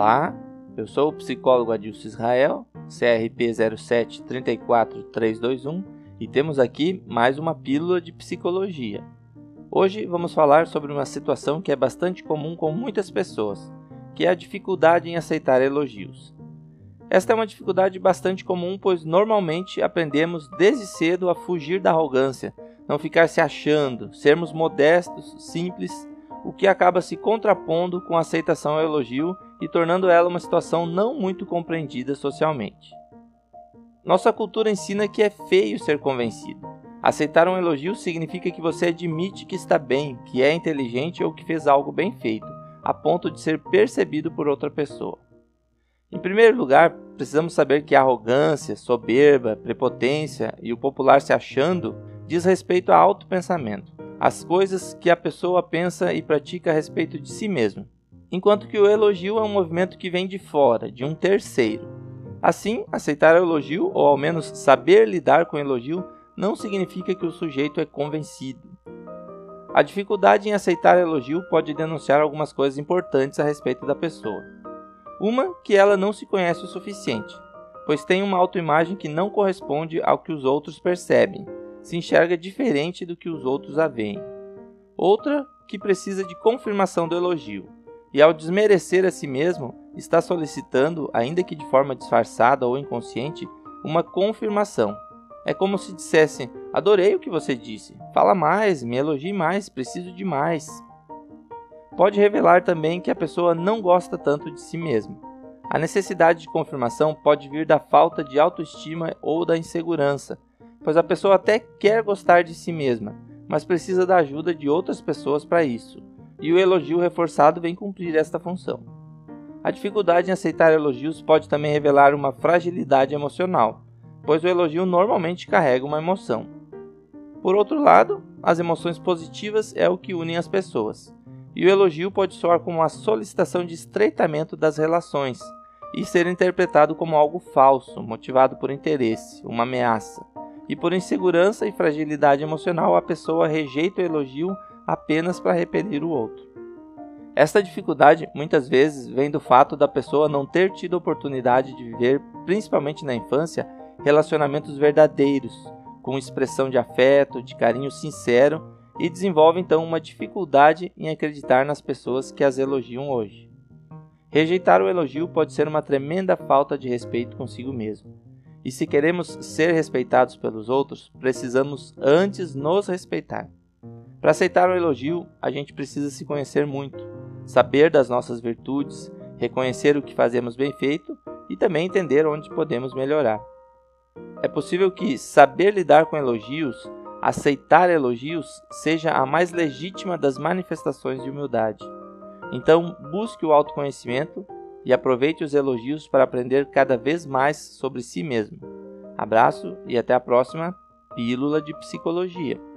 Olá, eu sou o psicólogo Adilson Israel, CRP 0734321 e temos aqui mais uma pílula de psicologia. Hoje vamos falar sobre uma situação que é bastante comum com muitas pessoas, que é a dificuldade em aceitar elogios. Esta é uma dificuldade bastante comum, pois normalmente aprendemos desde cedo a fugir da arrogância, não ficar se achando, sermos modestos, simples, o que acaba se contrapondo com a aceitação ao elogio e tornando ela uma situação não muito compreendida socialmente. Nossa cultura ensina que é feio ser convencido. Aceitar um elogio significa que você admite que está bem, que é inteligente ou que fez algo bem feito, a ponto de ser percebido por outra pessoa. Em primeiro lugar, precisamos saber que a arrogância, soberba, prepotência e o popular se achando diz respeito a autopensamento, as coisas que a pessoa pensa e pratica a respeito de si mesmo, enquanto que o elogio é um movimento que vem de fora, de um terceiro. Assim, aceitar o elogio, ou ao menos saber lidar com o elogio, não significa que o sujeito é convencido. A dificuldade em aceitar elogio pode denunciar algumas coisas importantes a respeito da pessoa. Uma, que ela não se conhece o suficiente, pois tem uma autoimagem que não corresponde ao que os outros percebem, se enxerga diferente do que os outros a veem. Outra, que precisa de confirmação do elogio, e ao desmerecer a si mesmo, está solicitando, ainda que de forma disfarçada ou inconsciente, uma confirmação. É como se dissesse: Adorei o que você disse, fala mais, me elogie mais, preciso de mais pode revelar também que a pessoa não gosta tanto de si mesma. A necessidade de confirmação pode vir da falta de autoestima ou da insegurança, pois a pessoa até quer gostar de si mesma, mas precisa da ajuda de outras pessoas para isso, e o elogio reforçado vem cumprir esta função. A dificuldade em aceitar elogios pode também revelar uma fragilidade emocional, pois o elogio normalmente carrega uma emoção. Por outro lado, as emoções positivas é o que une as pessoas e o elogio pode soar como uma solicitação de estreitamento das relações e ser interpretado como algo falso, motivado por interesse, uma ameaça. E por insegurança e fragilidade emocional, a pessoa rejeita o elogio apenas para repelir o outro. Esta dificuldade muitas vezes vem do fato da pessoa não ter tido oportunidade de viver, principalmente na infância, relacionamentos verdadeiros, com expressão de afeto, de carinho sincero e desenvolve então uma dificuldade em acreditar nas pessoas que as elogiam hoje. Rejeitar o elogio pode ser uma tremenda falta de respeito consigo mesmo. E se queremos ser respeitados pelos outros, precisamos antes nos respeitar. Para aceitar o elogio, a gente precisa se conhecer muito, saber das nossas virtudes, reconhecer o que fazemos bem feito e também entender onde podemos melhorar. É possível que saber lidar com elogios aceitar elogios seja a mais legítima das manifestações de humildade. Então, busque o autoconhecimento e aproveite os elogios para aprender cada vez mais sobre si mesmo. Abraço e até a próxima Pílula de Psicologia.